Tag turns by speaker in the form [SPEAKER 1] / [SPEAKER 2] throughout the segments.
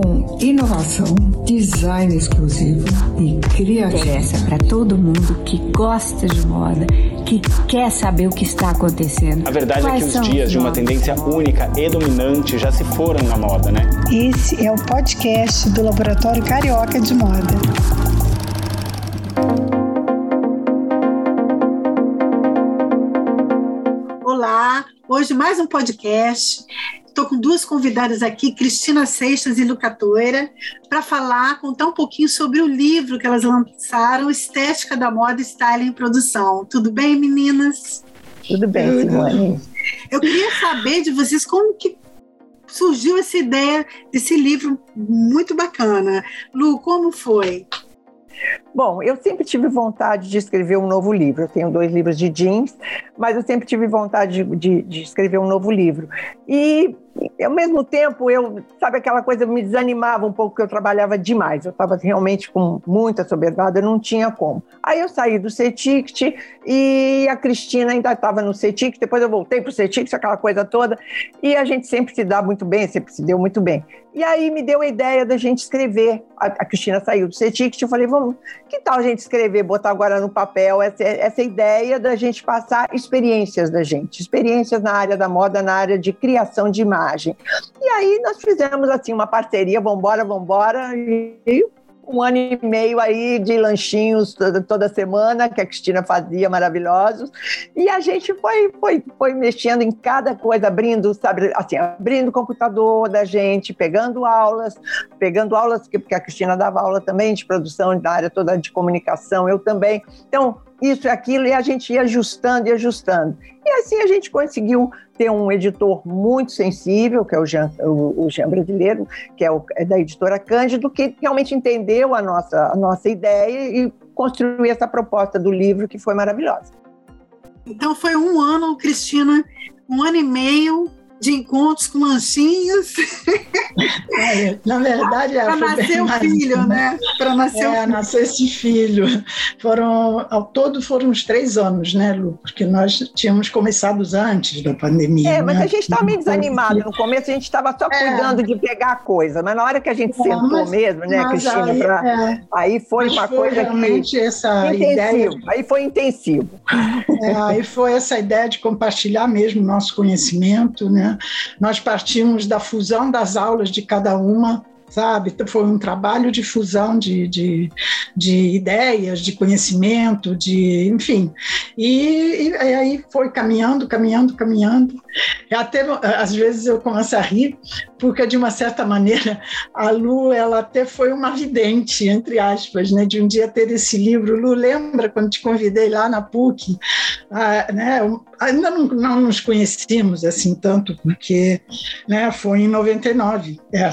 [SPEAKER 1] com inovação, design exclusivo e criatividade.
[SPEAKER 2] Interessa para todo mundo que gosta de moda, que quer saber o que está acontecendo.
[SPEAKER 3] A verdade
[SPEAKER 2] Quais
[SPEAKER 3] é que os dias
[SPEAKER 2] os
[SPEAKER 3] de uma tendência única e dominante já se foram na moda, né?
[SPEAKER 4] Esse é o podcast do Laboratório Carioca de Moda.
[SPEAKER 5] Olá, hoje mais um podcast. Estou com duas convidadas aqui, Cristina Seixas e Luca Toira, para falar, contar um pouquinho sobre o livro que elas lançaram, Estética da Moda Styling em Produção. Tudo bem, meninas?
[SPEAKER 6] Tudo bem, Simone.
[SPEAKER 5] Eu queria saber de vocês como que surgiu essa ideia desse livro muito bacana. Lu, como foi?
[SPEAKER 6] Bom, eu sempre tive vontade de escrever um novo livro. Eu tenho dois livros de jeans, mas eu sempre tive vontade de, de, de escrever um novo livro. E, ao mesmo tempo, eu, sabe, aquela coisa me desanimava um pouco, porque eu trabalhava demais. Eu estava realmente com muita soberbada, não tinha como. Aí eu saí do CETICT e a Cristina ainda estava no CETICT, depois eu voltei para o CETICT, aquela coisa toda, e a gente sempre se dá muito bem, sempre se deu muito bem. E aí me deu a ideia da gente escrever. A, a Cristina saiu do CETICT, eu falei, vamos, que tal a gente escrever, botar agora no papel essa, essa ideia da gente passar experiências da gente, experiências na área da moda, na área de criação de imagem. E aí nós fizemos assim uma parceria, vambora, vambora, e um ano e meio aí de lanchinhos toda, toda, semana, que a Cristina fazia, maravilhosos. E a gente foi, foi, foi mexendo em cada coisa, abrindo, sabe, assim, abrindo o computador da gente, pegando aulas, pegando aulas, porque a Cristina dava aula também de produção da área toda de comunicação, eu também. Então, isso e aquilo, e a gente ia ajustando e ajustando. E assim a gente conseguiu ter um editor muito sensível, que é o Jean, o, o Jean Brasileiro, que é, o, é, da editora Cândido, que realmente entendeu a nossa, a nossa ideia e construiu essa proposta do livro, que foi maravilhosa.
[SPEAKER 5] Então foi um ano, Cristina, um ano e meio de encontros com lanchinhos.
[SPEAKER 7] É, na verdade, é,
[SPEAKER 5] para nascer o filho, né? Para nascer
[SPEAKER 7] é,
[SPEAKER 5] o filho.
[SPEAKER 7] nascer esse filho. Foram, ao todo foram uns três anos, né, Lu? Porque nós tínhamos começado antes da pandemia.
[SPEAKER 6] É, mas
[SPEAKER 7] né?
[SPEAKER 6] a gente estava meio desanimado. No começo a gente estava só
[SPEAKER 7] É.
[SPEAKER 6] cuidando de pegar a coisa, mas na hora que a gente
[SPEAKER 7] É,
[SPEAKER 6] sentou
[SPEAKER 7] mas-
[SPEAKER 6] mesmo, né, Cristina?
[SPEAKER 7] aí,
[SPEAKER 6] pra-
[SPEAKER 7] é,
[SPEAKER 6] Aí foi
[SPEAKER 7] mas
[SPEAKER 6] uma
[SPEAKER 7] foi
[SPEAKER 6] coisa que.
[SPEAKER 7] realmente essa ideia
[SPEAKER 6] Intensivo. Aí foi intensivo.
[SPEAKER 7] É, aí foi essa ideia de compartilhar mesmo o nosso conhecimento, né? Nós partimos da fusão das aulas de cada uma, sabe? Então, Foi um trabalho de fusão de, de, de ideias, de conhecimento, de, enfim. E, e aí foi caminhando, caminhando, caminhando. Até às vezes eu começo a rir, porque de uma certa maneira a Lu, ela até foi uma vidente, entre aspas, né? De um dia ter esse livro. Lu, lembra quando te convidei lá na PUC? Ah, né, ainda não, não, nos conhecíamos assim tanto, porque né, foi em 99. É.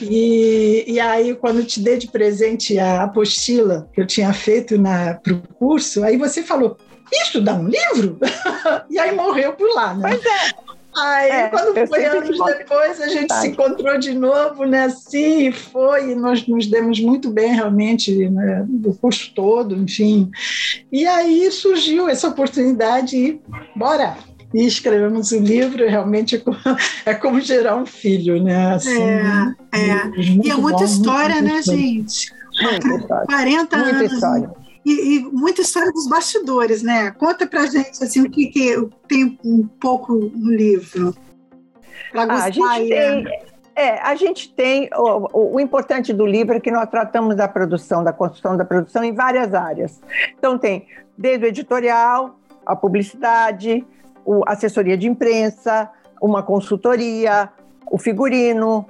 [SPEAKER 7] E, e aí, quando te dei de presente a apostila que eu tinha feito para o curso, aí você falou: Isso dá um livro? e aí morreu por lá, né?
[SPEAKER 6] Pois é.
[SPEAKER 7] Aí,
[SPEAKER 6] É,
[SPEAKER 7] quando foi anos depois, a gente se encontrou de novo, né? Assim, e foi, e nós nos demos muito bem, realmente, né? o curso todo, enfim. E aí surgiu essa oportunidade e bora! E escrevemos o livro, realmente é como, é como gerar um filho, né? Assim,
[SPEAKER 5] É, é.
[SPEAKER 7] muito
[SPEAKER 5] E é muita
[SPEAKER 7] bom,
[SPEAKER 5] história, né, gente?
[SPEAKER 6] Muita história.
[SPEAKER 5] 40
[SPEAKER 6] Muita
[SPEAKER 5] anos.
[SPEAKER 6] história.
[SPEAKER 5] E, e muita história dos bastidores, né? Conta pra gente assim, o que, que tem um pouco no livro. Pra
[SPEAKER 6] Ah, a gente
[SPEAKER 5] aí,
[SPEAKER 6] tem.
[SPEAKER 5] né?
[SPEAKER 6] É, a gente tem. O, o- importante do livro é que nós tratamos da produção, da construção da produção em várias áreas. Então, tem desde o editorial, a publicidade, o assessoria de imprensa, uma consultoria, o figurino.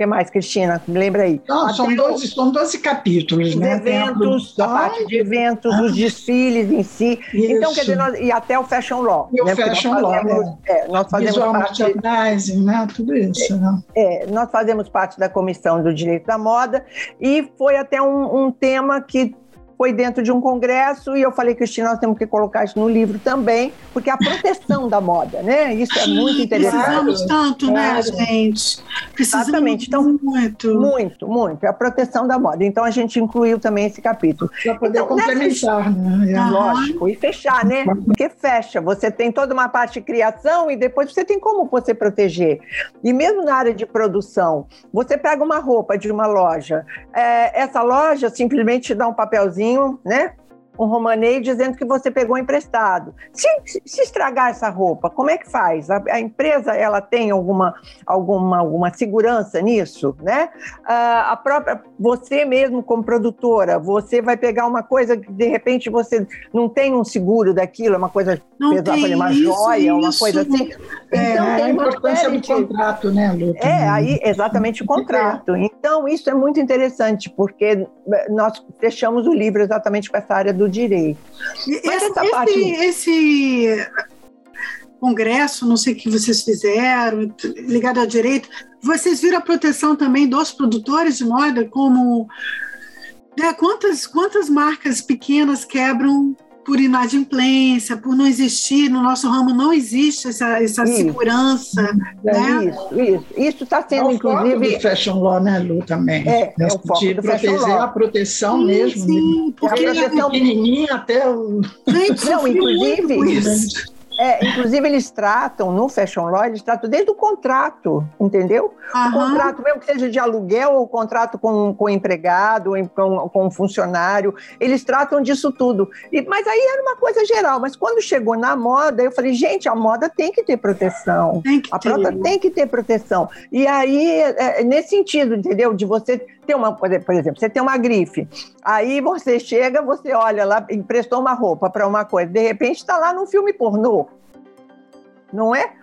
[SPEAKER 6] O que mais, Cristina? Me lembra aí.
[SPEAKER 7] Não, são, 12, são 12 capítulos,
[SPEAKER 6] os
[SPEAKER 7] né?
[SPEAKER 6] Eventos, a parte de eventos, os desfiles em si. Então, quer
[SPEAKER 7] isso.
[SPEAKER 6] dizer, nós- e até o fashion law.
[SPEAKER 7] E o
[SPEAKER 6] né? Porque
[SPEAKER 7] fashion
[SPEAKER 6] nós
[SPEAKER 7] law,
[SPEAKER 6] fazemos, é, nós fazemos
[SPEAKER 7] visual
[SPEAKER 6] parte
[SPEAKER 7] merchandising, né? Tudo isso, né?
[SPEAKER 6] É, nós fazemos parte da comissão do direito da moda e foi até um, um tema que foi dentro de um congresso e eu falei, Cristina, nós temos que colocar isso no livro também, porque é a proteção da moda, né? Isso é muito interessante.
[SPEAKER 5] Precisamos tanto, né, gente? Precisamos
[SPEAKER 6] Exatamente. Então,
[SPEAKER 5] muito.
[SPEAKER 6] Muito, muito. É a proteção da moda. Então a gente incluiu também esse capítulo.
[SPEAKER 7] Para poder
[SPEAKER 6] Então,
[SPEAKER 7] complementar, né? É.
[SPEAKER 6] Lógico, e fechar, né? Porque fecha. Você tem toda uma parte de criação e depois você tem como você proteger. E mesmo na área de produção, você pega uma roupa de uma loja, é, essa loja simplesmente te dá um papelzinho, né? Um romanei dizendo que você pegou emprestado. Se, se estragar essa roupa, como é que faz? A, a empresa ela tem alguma, alguma, alguma segurança nisso, né? Ah, a própria você mesmo como produtora, você vai pegar uma coisa que de repente você não tem um seguro daquilo, é uma coisa
[SPEAKER 5] Não
[SPEAKER 6] pesada,
[SPEAKER 5] tem
[SPEAKER 6] uma
[SPEAKER 5] isso,
[SPEAKER 6] joia, uma
[SPEAKER 5] isso.
[SPEAKER 6] coisa assim.
[SPEAKER 7] É,
[SPEAKER 6] Então,
[SPEAKER 7] a
[SPEAKER 6] tem uma
[SPEAKER 7] importância do contrato, né, Lu?
[SPEAKER 6] É, aí exatamente o contrato. Então, isso é muito interessante, porque eh, nós fechamos o livro exatamente com essa área do direito. Mas
[SPEAKER 5] Esse,
[SPEAKER 6] essa
[SPEAKER 5] esse-
[SPEAKER 6] parte-
[SPEAKER 5] esse congresso, não sei o que vocês fizeram, ligado ao direito, vocês viram a proteção também dos produtores de moda, como né, quantas, quantas marcas pequenas quebram por inadimplência, por não existir, no nosso ramo não existe essa, essa
[SPEAKER 6] Isso.
[SPEAKER 5] segurança.
[SPEAKER 6] É
[SPEAKER 5] Né?
[SPEAKER 6] Isso, isso. Isso está
[SPEAKER 7] É
[SPEAKER 6] sendo,
[SPEAKER 7] o foco
[SPEAKER 6] inclusive.
[SPEAKER 7] do Fashion Law, né, Lu, também.
[SPEAKER 6] É, é o foco
[SPEAKER 7] de
[SPEAKER 6] do Fashion
[SPEAKER 7] proteger
[SPEAKER 6] Law.
[SPEAKER 7] a proteção
[SPEAKER 5] Sim,
[SPEAKER 7] mesmo. né?
[SPEAKER 5] sim, porque
[SPEAKER 6] a proteção-
[SPEAKER 7] Pequenininha até o...
[SPEAKER 5] gente,
[SPEAKER 6] Não, inclusive-
[SPEAKER 5] isso.
[SPEAKER 6] É, inclusive, eles tratam, no Fashion Law, eles tratam desde o contrato, entendeu? O contrato, mesmo que seja de aluguel ou contrato com, com empregado, com, com funcionário, eles tratam disso tudo. E, mas aí era uma coisa geral. Mas quando chegou na moda, eu falei, gente, a moda tem que ter proteção.
[SPEAKER 5] Tem que
[SPEAKER 6] A
[SPEAKER 5] ter.
[SPEAKER 6] tem que ter proteção. E aí, é, é nesse sentido, entendeu? De você ter uma, por exemplo, você tem uma grife. Aí você chega, você olha lá, emprestou uma roupa para uma coisa, de repente está lá num filme pornô. Não é?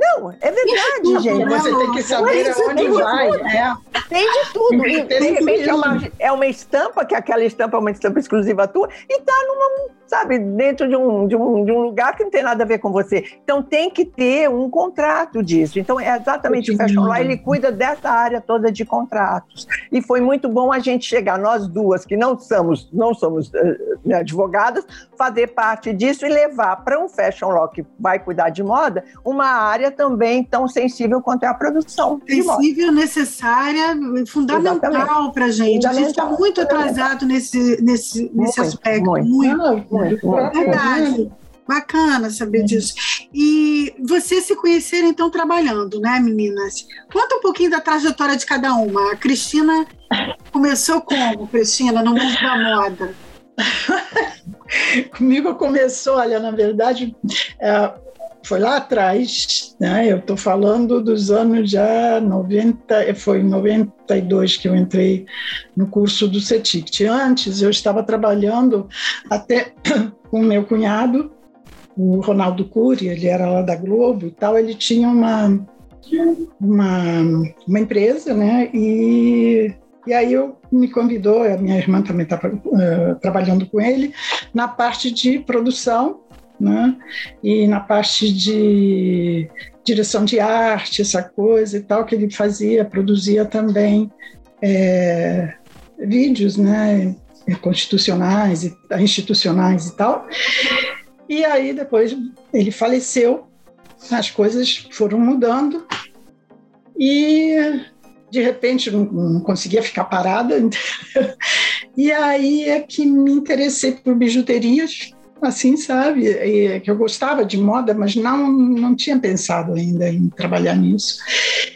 [SPEAKER 6] Não, é verdade, gente.
[SPEAKER 7] Você tem que saber
[SPEAKER 6] Isso
[SPEAKER 7] aonde
[SPEAKER 6] tem
[SPEAKER 7] vai, né?
[SPEAKER 6] Tem de tudo. E, de repente é uma, é uma estampa, que aquela estampa é uma estampa exclusiva tua, e tá numa, sabe, dentro de um, de, um, de um lugar que não tem nada a ver com você. Então tem que ter um contrato disso. Então é exatamente o Fashion Law, ele cuida dessa área toda de contratos. E foi muito bom a gente chegar, nós duas, que não somos, não somos eh, né, advogadas, fazer parte disso e levar para um Fashion Law que vai cuidar de moda, uma área também tão sensível quanto é a produção
[SPEAKER 5] sensível, necessária, fundamental para a gente. A gente está muito atrasado nesse, nesse, nesse
[SPEAKER 6] Muito,
[SPEAKER 5] aspecto.
[SPEAKER 6] muito.
[SPEAKER 5] muito.
[SPEAKER 6] Muito, muito.
[SPEAKER 5] Verdade. Bacana saber disso. E vocês se conheceram, então, trabalhando, né, meninas? Conta um pouquinho da trajetória de cada uma. A Cristina começou como, Cristina, no mundo da moda?
[SPEAKER 7] Comigo começou, olha, na verdade, é, foi lá atrás, né? Eu estou falando dos anos já 90, foi em 92 que eu entrei no curso do CETICT. Antes eu estava trabalhando até com meu cunhado, o Ronaldo Cury, ele era lá da Globo e tal, ele tinha uma, uma, uma empresa, né? E, e aí eu me convidou, a minha irmã também estava trabalhando com ele, na parte de produção, né? E na parte de direção de arte, essa coisa e tal que ele fazia, produzia também é, vídeos, né? Constitucionais, institucionais e tal. E aí depois ele faleceu, as coisas foram mudando e de repente não, não conseguia ficar parada. E aí é que me interessei por bijuterias, assim, sabe? E, que eu gostava de moda, mas não, não tinha pensado ainda em trabalhar nisso.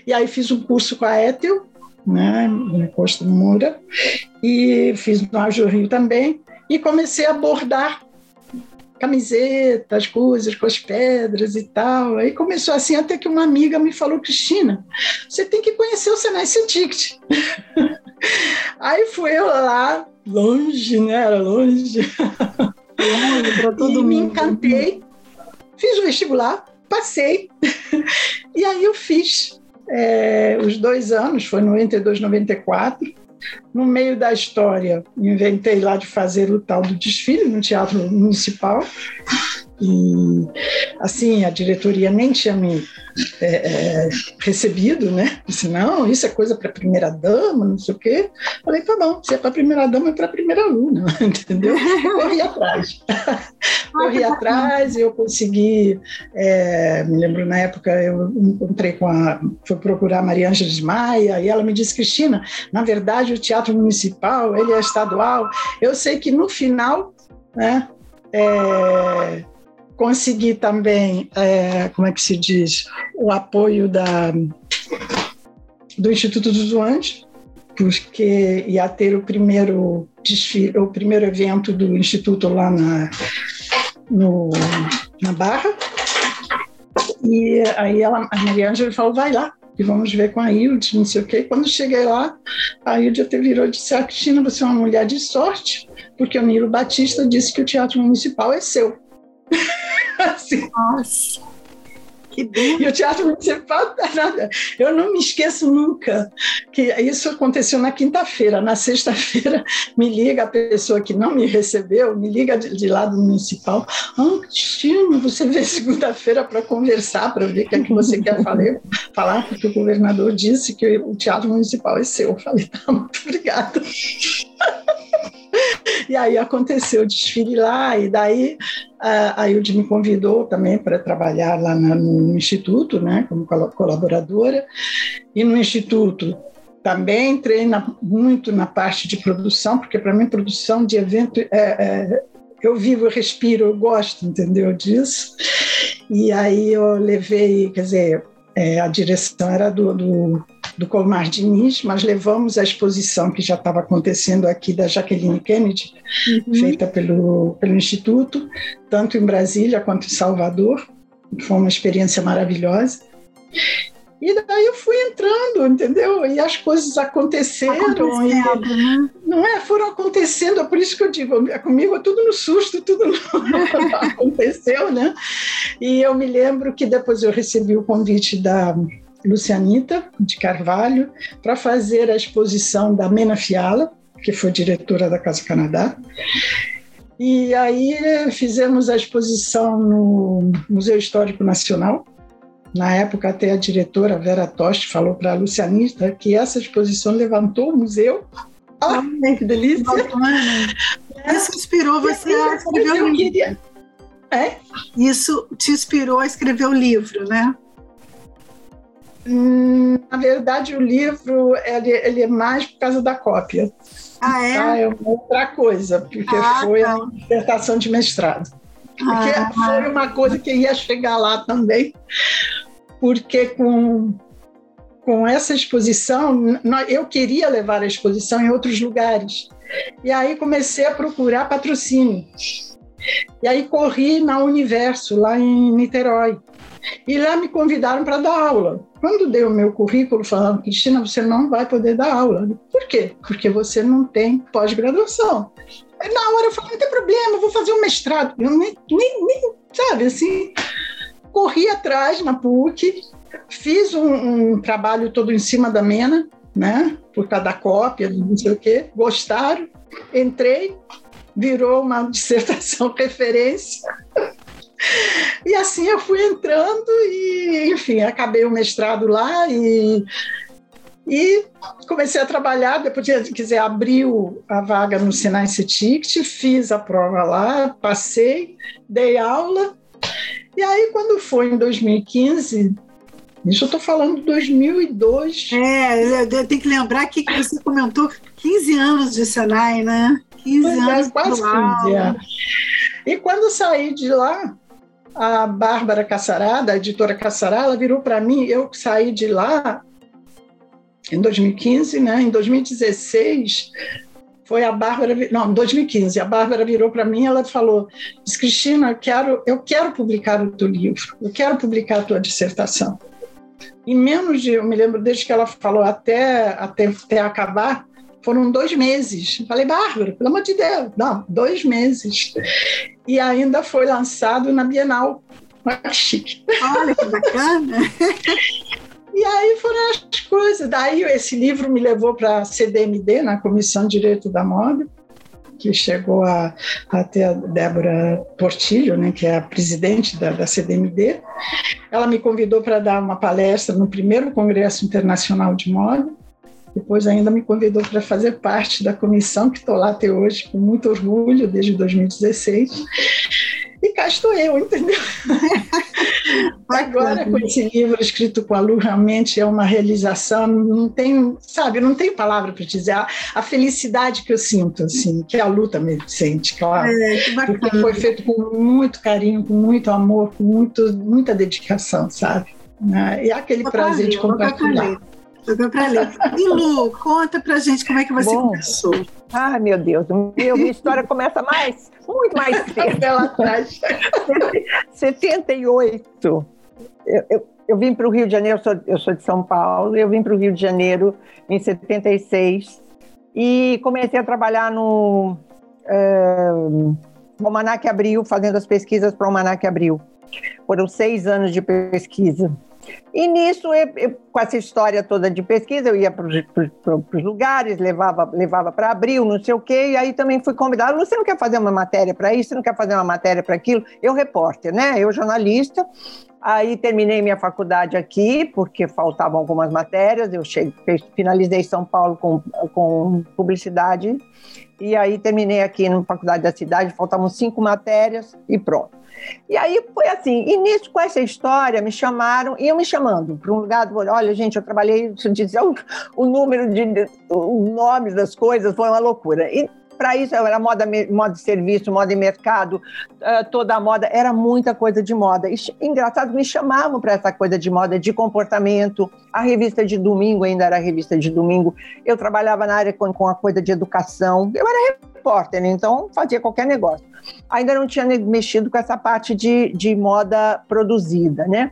[SPEAKER 7] E aí fiz um curso com a Ethel, né, na Costa Moura, e fiz no Ajo Rio também, e comecei a bordar camisetas, coisas com as pedras e tal. Aí começou assim, até que uma amiga me falou, Cristina, você tem que conhecer o Senai Cientict. Aí fui eu lá, longe, né? Era longe. e me encantei, fiz o vestibular, passei. e aí eu fiz é, os dois anos, foi 92, 94. No meio da história, inventei lá de fazer o tal do desfile no Teatro Municipal. e assim, a diretoria nem tinha me é, é, recebido, né? Disse, não, isso é coisa para primeira dama, não sei o quê. Falei, tá bom, se é para primeira dama, é para primeira aluna, entendeu? Corri atrás. Corri atrás e eu consegui, é, me lembro na época, eu encontrei com a, fui procurar a Maria Ângela de Maia, e ela me disse, Cristina, na verdade o Teatro Municipal, ele é estadual, eu sei que no final, né, é, consegui também, é, como é que se diz, o apoio da, do Instituto dos Anjos, porque ia ter o primeiro desfile, o primeiro evento do Instituto lá na, no, na Barra. E aí ela, a Maria Ângela falou, vai lá, e vamos ver com a Hilde, não sei o quê. Quando cheguei lá, a Hilde até virou e disse, ah, Cristina, você é uma mulher de sorte, porque o Nilo Batista disse que o Teatro Municipal é seu.
[SPEAKER 5] assim. Nossa. Que bem.
[SPEAKER 7] E o Teatro Municipal, nada. Eu não me esqueço nunca que isso aconteceu na quinta-feira. Na sexta-feira, me liga a pessoa que não me recebeu, me liga de, de lá do municipal. Ah, Cristina, você veio segunda-feira para conversar, para ver o que é que você quer falar, falar, porque o governador disse que o Teatro Municipal é seu. Eu falei, tá, muito obrigada. E aí aconteceu o desfile lá, e daí a Ilde me convidou também para trabalhar lá no Instituto, né, como colaboradora. E no Instituto também entrei na, muito na parte de produção, porque para mim produção de evento é, é, eu vivo, eu respiro, eu gosto, entendeu disso. E aí eu levei, quer dizer, é, a direção era do, do, do Colmar Diniz, mas levamos a exposição que já estava acontecendo aqui da Jacqueline Kennedy, uhum. feita pelo, pelo Instituto, tanto em Brasília quanto em Salvador. Foi uma experiência maravilhosa. E daí eu fui entrando, entendeu? E as coisas aconteceram. E, né? Não é? Foram acontecendo, é por isso que eu digo, é comigo é tudo no susto, tudo no, aconteceu, né? E eu me lembro que depois eu recebi o convite da Lucianita de Carvalho para fazer a exposição da Mena Fiala, que foi diretora da Casa Canadá. E aí fizemos a exposição no Museu Histórico Nacional, na época, até a diretora Vera Toste falou para a Lucianista que essa exposição levantou o museu.
[SPEAKER 5] Ah, que delícia! Isso inspirou você a escrever o livro. É? Isso te inspirou a escrever o livro, né?
[SPEAKER 7] Hum, na verdade, o livro ele, ele, é mais por causa da cópia.
[SPEAKER 5] Ah, é? Ah,
[SPEAKER 7] é outra coisa, porque ah, foi tá. a dissertação de mestrado. Porque ah, foi uma coisa que ia chegar lá também porque com, com essa exposição, eu queria levar a exposição em outros lugares. E aí comecei a procurar patrocínio. E aí corri na Universo, lá em Niterói. E lá me convidaram para dar aula. Quando dei o meu currículo, falaram, Cristina, você não vai poder dar aula. Por quê? Porque você não tem pós-graduação. Na hora eu falei, não tem problema, vou fazer um mestrado. Eu nem, nem, nem sabe, assim corri atrás na PUC, fiz um, um trabalho todo em cima da Mena, né? Por cada cópia, não sei o quê. Gostaram, entrei, virou uma dissertação referência. E assim eu fui entrando e, enfim, acabei o mestrado lá e, e comecei a trabalhar. Depois, quer dizer, abriu a vaga no Sinai Ticket, fiz a prova lá, passei, dei aula e aí, quando foi em 2015, isso eu estou falando de 2002.
[SPEAKER 5] É, tem que lembrar que você comentou 15 anos de Senai, né? 15 pois é, anos. É,
[SPEAKER 7] quase 15 anos. E quando saí de lá, a Bárbara Caçará, da editora Caçará, ela virou para mim, eu saí de lá em 2015, né? Em 2016, foi a Bárbara, não, 2015, a Bárbara virou para mim, ela falou: Cristina, eu quero, eu quero publicar o teu livro, eu quero publicar a tua dissertação. Em menos de, eu me lembro desde que ela falou até até, até acabar, foram dois meses. Eu falei, Bárbara, pelo amor de Deus, não, dois meses. E ainda foi lançado na Bienal.
[SPEAKER 5] Chique. Olha que bacana!
[SPEAKER 7] E aí foram as coisas. Daí esse livro me levou para a CDMD, na Comissão de Direito da Moda. que chegou a, a ter a Débora Portilho, né, que é a presidente da, da CDMD. Ela me convidou para dar uma palestra no primeiro Congresso Internacional de Moda, depois ainda me convidou para fazer parte da comissão, que estou lá até hoje com muito orgulho, desde 2016. E cá estou eu, entendeu? Agora, com esse livro escrito com a Lu, realmente é uma realização, não tem, sabe, não tem palavra para dizer a, a, felicidade que eu sinto, assim, que a Lu também sente, claro. É, porque foi feito com muito carinho, com muito amor, com muito, muita dedicação, sabe? Né? E aquele prazer de compartilhar.
[SPEAKER 5] Jogou para ler. E Lu, conta pra gente como é que você Bom, começou.
[SPEAKER 6] Ai, meu Deus, meu, minha história começa mais, muito mais cedo. lá atrás. 78. Eu, eu, eu vim para o Rio de Janeiro, eu sou, eu sou de São Paulo, eu vim para o Rio de Janeiro em 76 e comecei a trabalhar no uh, Almanac Abril, fazendo as pesquisas para o Almanac Abril. Foram seis anos de pesquisa. E nisso, eu, eu, com essa história toda de pesquisa, eu ia para os lugares, levava, levava para abril, não sei o quê, e aí também fui convidada. Você não quer fazer uma matéria para isso? Você não quer fazer uma matéria para aquilo? Eu, repórter, né? Eu, jornalista. Aí terminei minha faculdade aqui, porque faltavam algumas matérias. Eu cheguei, finalizei São Paulo com, com publicidade. E aí terminei aqui na faculdade da cidade, faltavam cinco matérias e pronto. E aí foi assim, nisso, com essa história, me chamaram, iam me chamando para um lugar, olha, gente, eu trabalhei, dizer o, o número de, os nomes das coisas, foi uma loucura. E para isso era moda, moda de serviço, moda de mercado, uh, toda a moda, era muita coisa de moda. E, engraçado, me chamavam para essa coisa de moda, de comportamento. A revista de domingo ainda era revista de domingo. Eu trabalhava na área com, com a coisa de educação. Eu era repórter, né? então fazia qualquer negócio. Ainda não tinha mexido com essa parte de, de moda produzida, né?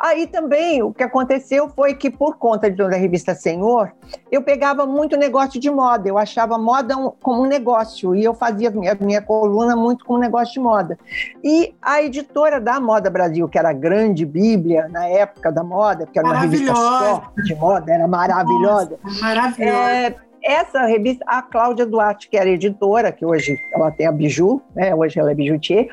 [SPEAKER 6] Aí também o que aconteceu foi que, por conta da revista Senhor, eu pegava muito negócio de moda, eu achava moda um, como um negócio, e eu fazia minha, minha coluna muito como negócio de moda. E a editora da Moda Brasil, que era a grande bíblia na época da moda, que era uma revista só de moda, era maravilhosa. Nossa, maravilhosa. É, essa revista, a Cláudia Duarte, que era editora, que hoje ela tem a Biju, né? hoje ela é bijoutier,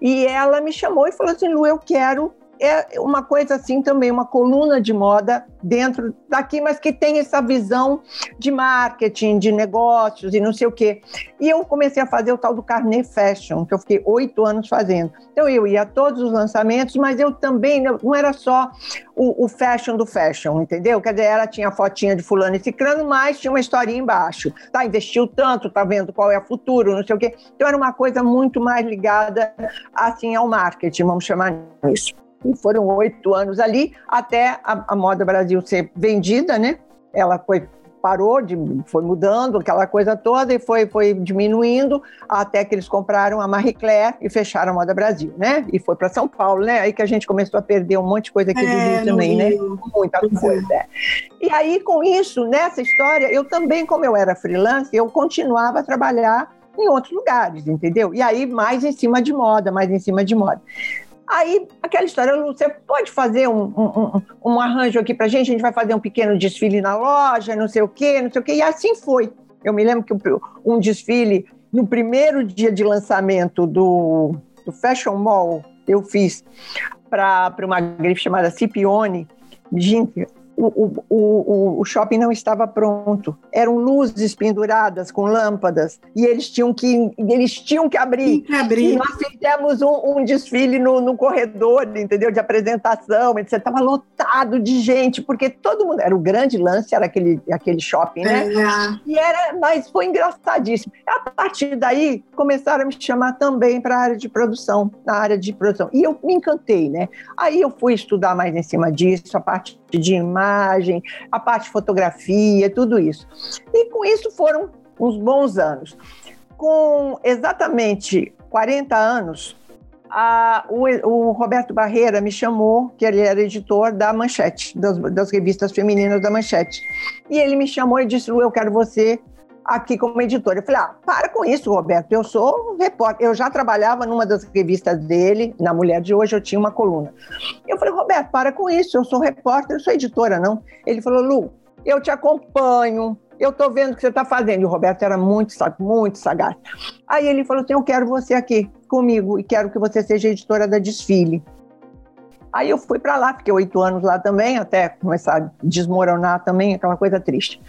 [SPEAKER 6] e ela me chamou e falou assim, Lu, eu quero é uma coisa assim também, uma coluna de moda dentro daqui, mas que tem essa visão de marketing, de negócios e não sei o quê. E eu comecei a fazer o tal do Carnet Fashion, que eu fiquei oito anos fazendo. Então eu ia a todos os lançamentos, mas eu também, não era só o, o fashion do fashion, entendeu? Quer dizer, ela tinha a fotinha de fulano e ciclano, mas tinha uma historinha embaixo. Tá, investiu tanto, tá vendo qual é o futuro, não sei o quê. Então era uma coisa muito mais ligada, assim, ao marketing, vamos chamar isso. E foram oito anos ali até a, a, Moda Brasil ser vendida, né? Ela foi parou, de, foi mudando aquela coisa toda e foi, foi diminuindo até que eles compraram a Marie Claire e fecharam a Moda Brasil, né? E foi para São Paulo, né? Aí que a gente começou a perder um monte de coisa aqui é, do Rio também, né? Rio. né? Muita coisa. É. E aí, com isso, nessa história, eu também, como eu era freelance, eu continuava a trabalhar em outros lugares, entendeu? E aí, mais em cima de moda, mais em cima de moda. Aí, aquela história, você pode fazer um, um, um, arranjo aqui pra gente, a gente vai fazer um pequeno desfile na loja, não sei o quê, não sei o quê, e assim foi. Eu me lembro que um desfile, no primeiro dia de lançamento do, do Fashion Mall, eu fiz para uma grife chamada Cipione. Gente, o, o, o, shopping não estava pronto. Eram luzes penduradas com lâmpadas e eles tinham que, eles tinham que abrir. Que abrir. E nós fizemos um, um desfile no, no, corredor, entendeu? De apresentação. Você estava lotado de gente, porque todo mundo. Era o grande lance, era aquele, aquele shopping, né? É. E era, mas foi engraçadíssimo. A partir daí, começaram a me chamar também para a área de produção, na área de produção. E eu me encantei, né? Aí eu fui estudar mais em cima disso, a parte de imagem, a parte de fotografia, tudo isso. E com isso foram uns bons anos. Com exatamente 40 anos, a, o, o, Roberto Barreira me chamou, que ele era editor da Manchete, das, das revistas femininas da Manchete. E ele me chamou e disse: Lu, eu quero você aqui como editora. Eu falei, ah, para com isso, Roberto, eu sou repórter. Eu já trabalhava numa das revistas dele, na Mulher de Hoje, eu tinha uma coluna. Eu falei, Roberto, para com isso, eu sou repórter, eu sou editora, não. Ele falou, Lu, eu te acompanho, eu estou vendo o que você está fazendo. E o Roberto era muito, muito sagaz. Aí ele falou assim: eu quero você aqui comigo e quero que você seja editora da Desfile. Aí eu fui para lá, fiquei oito anos lá também, até começar a desmoronar também, aquela coisa triste.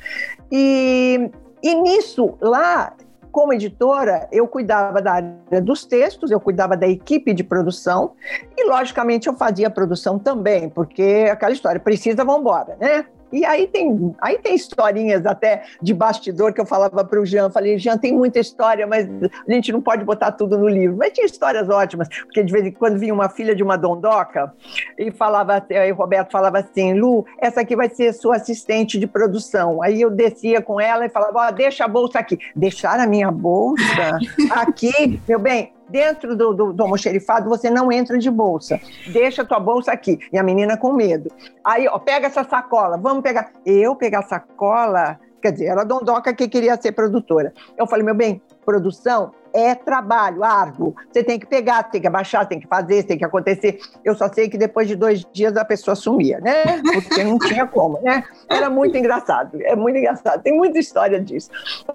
[SPEAKER 6] E, e nisso, lá, como editora, eu cuidava da área dos textos, eu cuidava da equipe de produção e, logicamente, eu fazia a produção também, porque aquela história precisa, vamos embora, né? E aí tem, aí tem historinhas até de bastidor que eu falava para o Jean, falei, Jean, tem muita história, mas a gente não pode botar tudo no livro. Mas tinha histórias ótimas, porque de vez em quando vinha uma filha de uma dondoca e falava, aí o Roberto falava assim, Lu, essa aqui vai ser sua assistente de produção. Aí eu descia com ela e falava, ó, oh, deixa a bolsa aqui. Deixar a minha bolsa aqui, meu bem, Dentro do, do, do almoxerifado, você não entra de bolsa. Deixa a tua bolsa aqui. E a menina com medo. Aí, ó, pega essa sacola, vamos pegar. Eu pegar sacola, quer dizer, era Dondoca que queria ser produtora. Eu falei, meu bem, produção é trabalho árduo. Você tem que pegar, tem que abaixar, tem que fazer, tem que acontecer. Eu só sei que depois de dois dias a pessoa sumia, né? Porque não tinha como, né? Era muito engraçado, é muito engraçado. Tem muita história disso.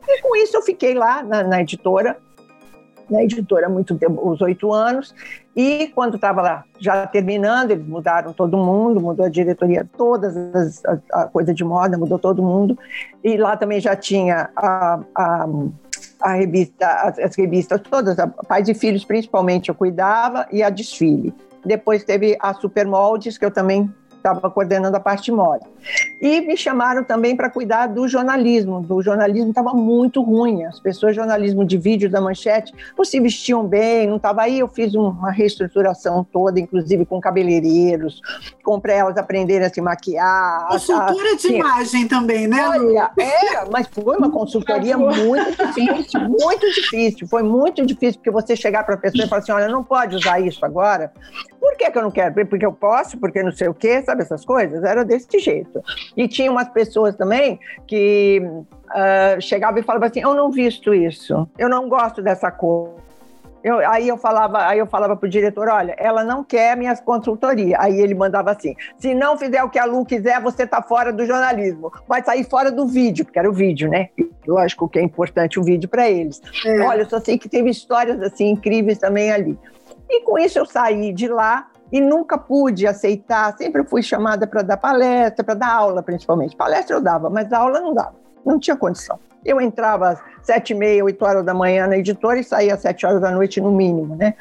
[SPEAKER 6] E com isso eu fiquei lá na, na editora na editora há muito tempo, os oito anos, e quando estava lá já terminando, eles mudaram todo mundo, mudou a diretoria, todas as, a, a, coisa de moda, mudou todo mundo, e lá também já tinha a, a, a revista, as, as, revistas todas, a Pais e Filhos principalmente eu cuidava, e a Desfile. Depois teve a Supermoldes, que eu também estava coordenando a parte moda. E me chamaram também para cuidar do jornalismo. Do jornalismo estava muito ruim. As pessoas, jornalismo de vídeo da manchete, não se vestiam bem, não estava aí. Eu fiz uma reestruturação toda, inclusive com cabeleireiros, com para elas aprenderem a se maquiar.
[SPEAKER 5] Consultora a, de assim, imagem também, né?
[SPEAKER 6] Olha, é, mas foi uma consultoria muito difícil, muito difícil. Foi muito difícil, porque você chegar para a pessoa e falar assim: olha, não pode usar isso agora. Por que, que eu não quero? Porque eu posso, porque não sei o quê, sabe? essas coisas? Era desse jeito. E tinha umas pessoas também que uh, chegavam e falavam assim: eu não visto isso, eu não gosto dessa cor. Eu, aí eu falava, aí eu falava pro diretor, olha, ela não quer minhas consultorias. Aí ele mandava assim: se não fizer o que a Lu quiser, você tá fora do jornalismo. Vai sair fora do vídeo, porque era o vídeo, né? Lógico que é importante o vídeo para eles. É. Olha, eu só sei que teve histórias assim incríveis também ali. E com isso eu saí de lá e nunca pude aceitar. Sempre fui chamada para dar palestra, para dar aula, principalmente. Palestra eu dava, mas aula não dava, não tinha condição. Eu entrava às sete e meia, oito horas da manhã na editora e saía às sete horas da noite no mínimo, né?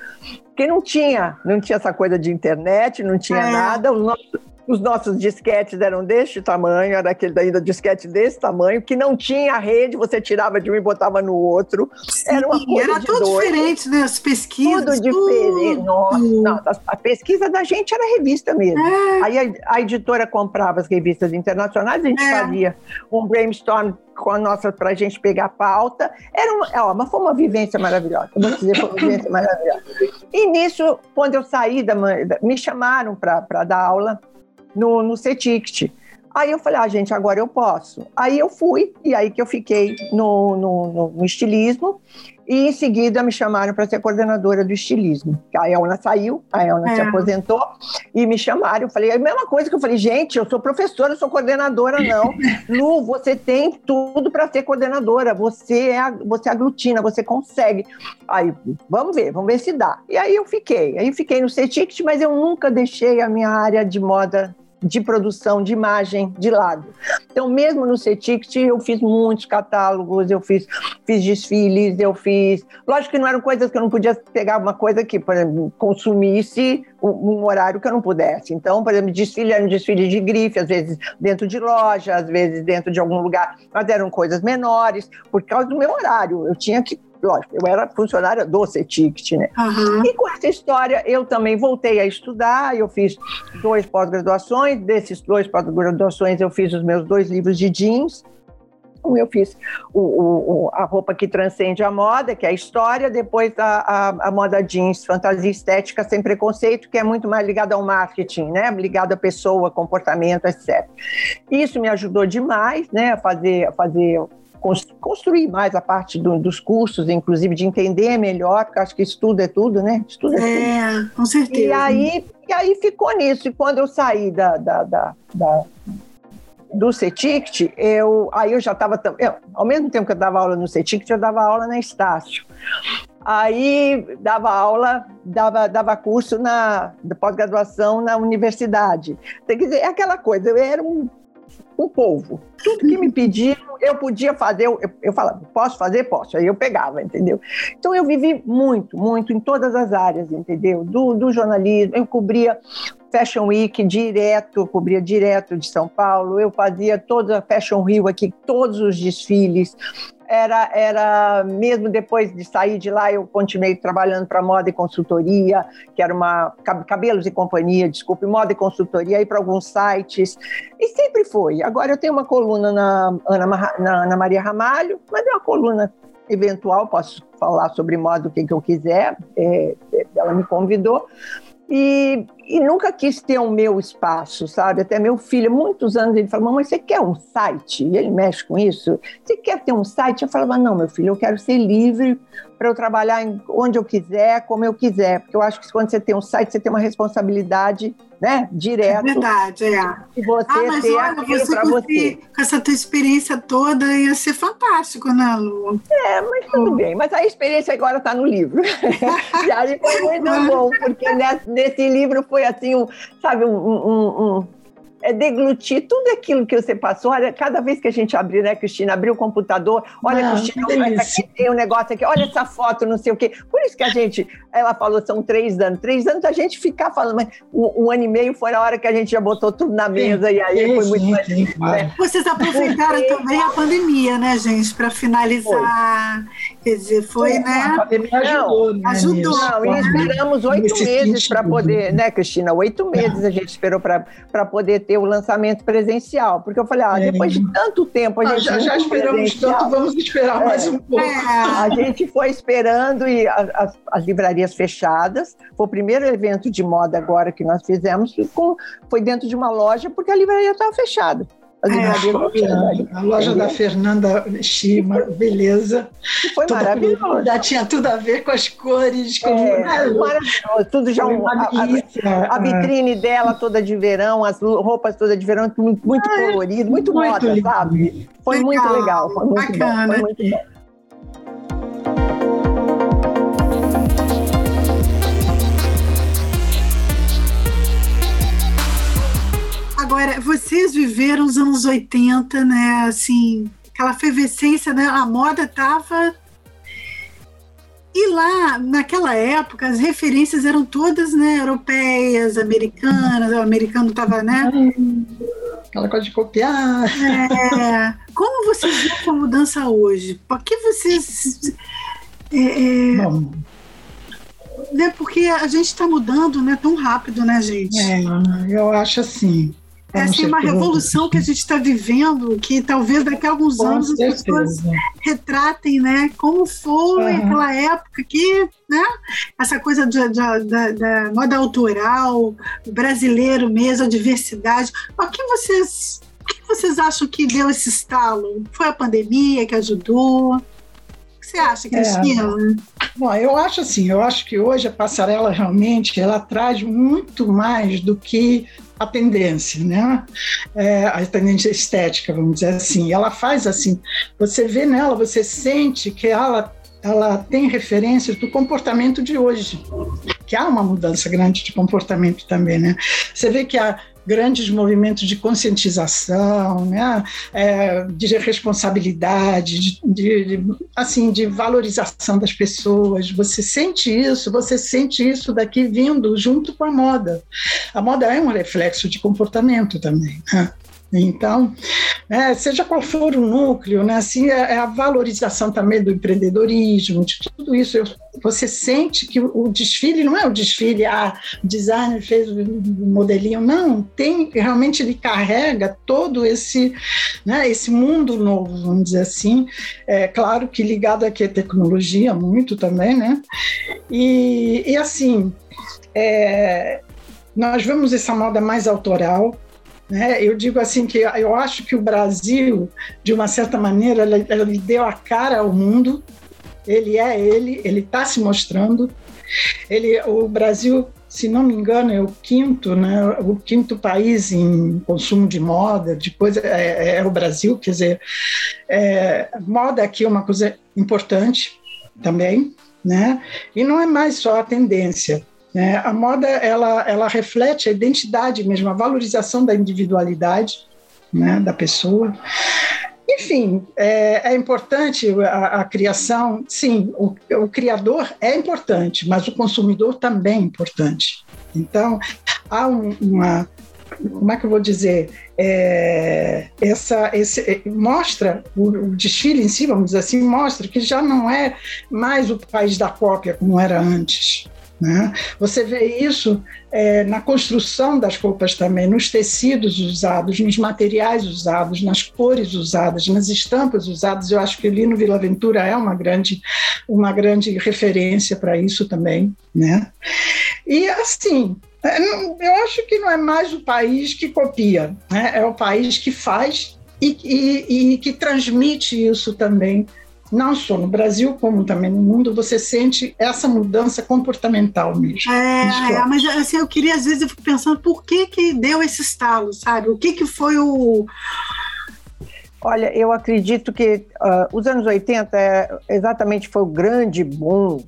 [SPEAKER 6] Porque não tinha, não tinha essa coisa de internet, não tinha é. nada. Os nossos, os nossos disquetes eram deste tamanho, era aquele ainda disquete desse tamanho, que não tinha rede, você tirava de um e botava no outro.
[SPEAKER 5] Sim, era uma coisa era tudo doido. diferente, né? As pesquisas.
[SPEAKER 6] Tudo, tudo. diferente. Nossa, não, a pesquisa da gente era revista mesmo. É. Aí a, a, editora comprava as revistas internacionais, a gente é. fazia um brainstorm com a nossa para a gente pegar a pauta. Era uma, ó, mas foi uma vivência maravilhosa. vou dizer, foi uma vivência maravilhosa. E nisso, quando eu saí da, me chamaram para dar aula no, no C-Ticket. Aí eu falei, ah, gente, agora eu posso. Aí eu fui, e aí que eu fiquei no, no, no estilismo, e em seguida me chamaram para ser coordenadora do estilismo. A Elna saiu, a Elna é. se aposentou, e me chamaram. Eu falei, a mesma coisa que eu falei, gente, eu sou professora, eu sou coordenadora, não. Lu, você tem tudo para ser coordenadora, você, é, você aglutina, você consegue. Aí, vamos ver, vamos ver se dá. E aí eu fiquei. Aí fiquei no C-Ticket, mas eu nunca deixei a minha área de moda de produção de imagem de lado. Então, mesmo no CETICT, eu fiz muitos catálogos, eu fiz, fiz desfiles, eu fiz. Lógico que não eram coisas que eu não podia pegar uma coisa que, por exemplo, consumisse um horário que eu não pudesse. Então, por exemplo, desfile era um desfile de grife, às vezes dentro de loja, às vezes dentro de algum lugar, mas eram coisas menores, por causa do meu horário. Eu tinha que lógico, eu era funcionária do CETICT, né? Uhum. E com essa história, eu também voltei a estudar, eu fiz dois pós-graduações, desses dois pós-graduações eu fiz os meus dois livros de jeans, eu fiz o, o, a roupa que transcende a moda, que é a história, depois a, a, a, moda jeans, fantasia estética sem preconceito, que é muito mais ligada ao marketing, né? Ligada à pessoa, comportamento, etc. Isso me ajudou demais, né? A fazer, a fazer construir mais a parte do, dos cursos, inclusive de entender melhor, porque acho que estudo é tudo, né? Estudo
[SPEAKER 5] é, é tudo. com certeza.
[SPEAKER 6] E aí, e aí ficou nisso. E quando eu saí da, da, da, da do CETICT, eu, aí eu já estava, ao mesmo tempo que eu dava aula no CETICT, eu dava aula na Estácio. Aí dava aula, dava, dava curso na pós-graduação na universidade. Quer dizer, é aquela coisa, eu era um, um povo. Tudo que me pediam, eu podia fazer, eu, eu falava, posso fazer? Posso. Aí eu pegava, entendeu? Então eu vivi muito, muito em todas as áreas, entendeu? Do, do jornalismo, eu cobria Fashion Week direto, cobria direto de São Paulo, eu fazia toda a Fashion Rio aqui, todos os desfiles, era, era mesmo depois de sair de lá, eu continuei trabalhando para moda e consultoria, que era uma cabelos e companhia, desculpe, moda e consultoria, aí para alguns sites, e sempre foi. Agora eu tenho uma coluna na Ana, na Ana Maria Ramalho, mas é uma coluna eventual, posso falar sobre moda o que, que eu quiser, é, ela me convidou, e, e, nunca quis ter o meu espaço, sabe? Até meu filho, muitos anos, ele falou: Mamãe, você quer um site? E ele mexe com isso. Você quer ter um site? Eu falava: Não, meu filho, eu quero ser livre para eu trabalhar onde eu quiser, como eu quiser. Porque eu acho que quando você tem um site, você tem uma responsabilidade né, direto. É
[SPEAKER 5] verdade, é.
[SPEAKER 6] E você ah, mas ter olha, aquilo para você.
[SPEAKER 5] Com essa tua experiência toda, ia ser fantástico, né, Lu?
[SPEAKER 6] É, mas tudo oh. bem. Mas a experiência agora está no livro. e aí foi muito bom, porque nesse livro foi assim, um, sabe, um, um, um é deglutir tudo aquilo que você passou. Olha, cada vez que a gente abrir, né, Cristina, abrir o computador, olha, não, Cristina, olha aqui, tem um negócio aqui, olha essa foto, não sei o quê. Por isso que a gente, ela falou, são três anos. Três anos a gente ficar falando, mas um, um ano e meio foi a hora que a gente já botou tudo na mesa e aí foi muito mais
[SPEAKER 5] sim, né? Vocês aproveitaram Porque... também a pandemia, né, gente, para finalizar. Foi. Quer dizer, foi, né? A
[SPEAKER 6] pandemia ajudou, né? Ajudou. Não, e esperamos oito meses para poder, né, Cristina? Oito meses a gente esperou para poder ter ter o lançamento presencial, porque eu falei, ah, é. depois de tanto tempo a ah, gente.
[SPEAKER 7] Ah, já, já esperamos tanto, vamos esperar é, mais um pouco. É,
[SPEAKER 6] a gente foi esperando e as, as, livrarias fechadas. Foi o primeiro evento de moda agora que nós fizemos, com, foi dentro de uma loja, porque a livraria estava fechada.
[SPEAKER 7] É, a loja da Fernanda Chima, beleza.
[SPEAKER 6] Foi Toda maravilhoso.
[SPEAKER 7] Já tinha tudo a ver com as cores. Com...
[SPEAKER 6] É, maravilhoso. Tudo já um, a, a, a, vitrine dela toda de verão, as roupas todas de verão, muito, muito colorido, muito, muito moda, lindo. sabe? Foi legal. muito legal. Foi muito Bacana. bom. Foi muito bom.
[SPEAKER 5] Agora, vocês viveram os anos 80, né? Assim, aquela efervescência, né? A moda tava. E lá, naquela época, as referências eram todas, né, europeias, americanas, o americano tava, né?
[SPEAKER 7] Aquela coisa de copiar.
[SPEAKER 5] É. Como vocês veem essa mudança hoje? Por que vocês. É, é... Bom, né, porque a gente está mudando né, tão rápido, né, gente?
[SPEAKER 7] É, eu acho assim.
[SPEAKER 5] É assim, uma revolução que a gente está vivendo, que talvez daqui a alguns Com anos certeza. as pessoas retratem, né? Como foi uhum. aquela época que, né? Essa coisa de, de, da, da moda autoral, brasileiro mesmo, a diversidade. O que vocês, o que vocês acham que deu esse estalo? Foi a pandemia que ajudou? O que você acha, Cristina?
[SPEAKER 7] É. Bom, eu acho assim, eu acho que hoje a passarela realmente ela traz muito mais do que a tendência, né? É, a tendência estética, vamos dizer assim. Ela faz assim, você vê nela, você sente que ela ela tem referências do comportamento de hoje, que há uma mudança grande de comportamento também, né? Você vê que a grandes movimentos de conscientização, né? É, de responsabilidade, de, de, assim, de valorização das pessoas. Você sente isso, você sente isso daqui vindo junto com a moda. A moda é um reflexo de comportamento também. Né? Então, é, seja qual for o núcleo, né, assim, é, é, a valorização também do empreendedorismo, de tudo isso. Eu, você sente que o, o, desfile não é o desfile, ah, o designer fez o, modelinho, não, tem, realmente ele carrega todo esse, né, esse mundo novo, vamos dizer assim, é claro que ligado aqui à tecnologia muito também, né, e, e assim, é, nós vemos essa moda mais autoral, né? Eu digo assim que eu acho que o Brasil, de uma certa maneira, ele, ele deu a cara ao mundo. Ele é ele, ele está se mostrando. Ele, o Brasil se não me engano, é o quinto, né, o quinto país em consumo de moda, depois é, é, é o Brasil, quer dizer, é, moda aqui é uma coisa importante também, né, e não é mais só a tendência, né, a moda, ela, ela reflete a identidade mesmo, a valorização da individualidade, né, da pessoa, enfim, é, é importante a, a, criação, sim, o, o, criador é importante, mas o consumidor também é importante. Então, há um, uma. Como é que eu vou dizer? É, essa, esse, mostra, o, o desfile em si, vamos dizer assim, mostra que já não é mais o país da cópia como era antes. Né? Você vê isso é, na construção das roupas também, nos tecidos usados, nos materiais usados, nas cores usadas, nas estampas usadas. Eu acho que Lino Vilaventura é uma grande, uma grande referência para isso também. Né? E assim, é, eu acho que não é mais o país que copia, né? é o país que faz e, e, e que transmite isso também não só no Brasil, como também no mundo, você sente essa mudança comportamental mesmo.
[SPEAKER 5] É, é mas assim, eu queria, às vezes, eu fico pensando por que que deu esse estalo, sabe? O que que foi o...
[SPEAKER 6] Olha, eu acredito que uh, os anos 80 é, exatamente foi o grande boom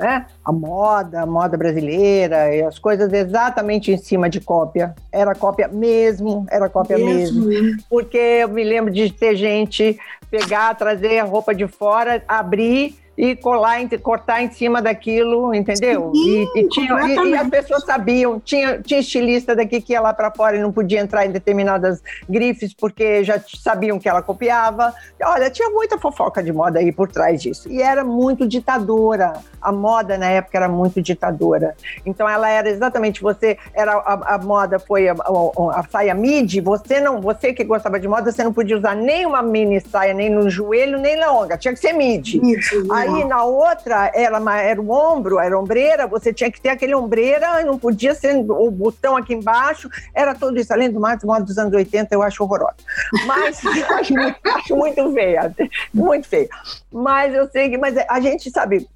[SPEAKER 6] né? A moda, a moda brasileira e as coisas exatamente em cima de cópia. Era cópia mesmo, era cópia mesmo. mesmo. Porque eu me lembro de ter gente pegar, trazer a roupa de fora, abrir e colar, cortar em cima daquilo, entendeu? Sim, e, e, tinha, e, e, as pessoas sabiam, tinha, tinha estilista daqui que ia lá para fora e não podia entrar em determinadas grifes porque já sabiam que ela copiava. Olha, tinha muita fofoca de moda aí por trás disso. E era muito ditadora. A moda na época era muito ditadora. Então ela era exatamente você, era a, a moda foi a, a, a, saia midi, você não, você que gostava de moda, você não podia usar nem uma mini saia nem no joelho, nem na longa, tinha que ser midi. Isso, aí Aí na outra era, era o ombro, era ombreira, você tinha que ter aquele ombreira, não podia ser o botão aqui embaixo, era tudo isso. Além do mais, moda dos anos 80 eu acho horrorosa. Mas acho, acho muito feia, muito feia. Mas eu sei que, mas a gente sabe,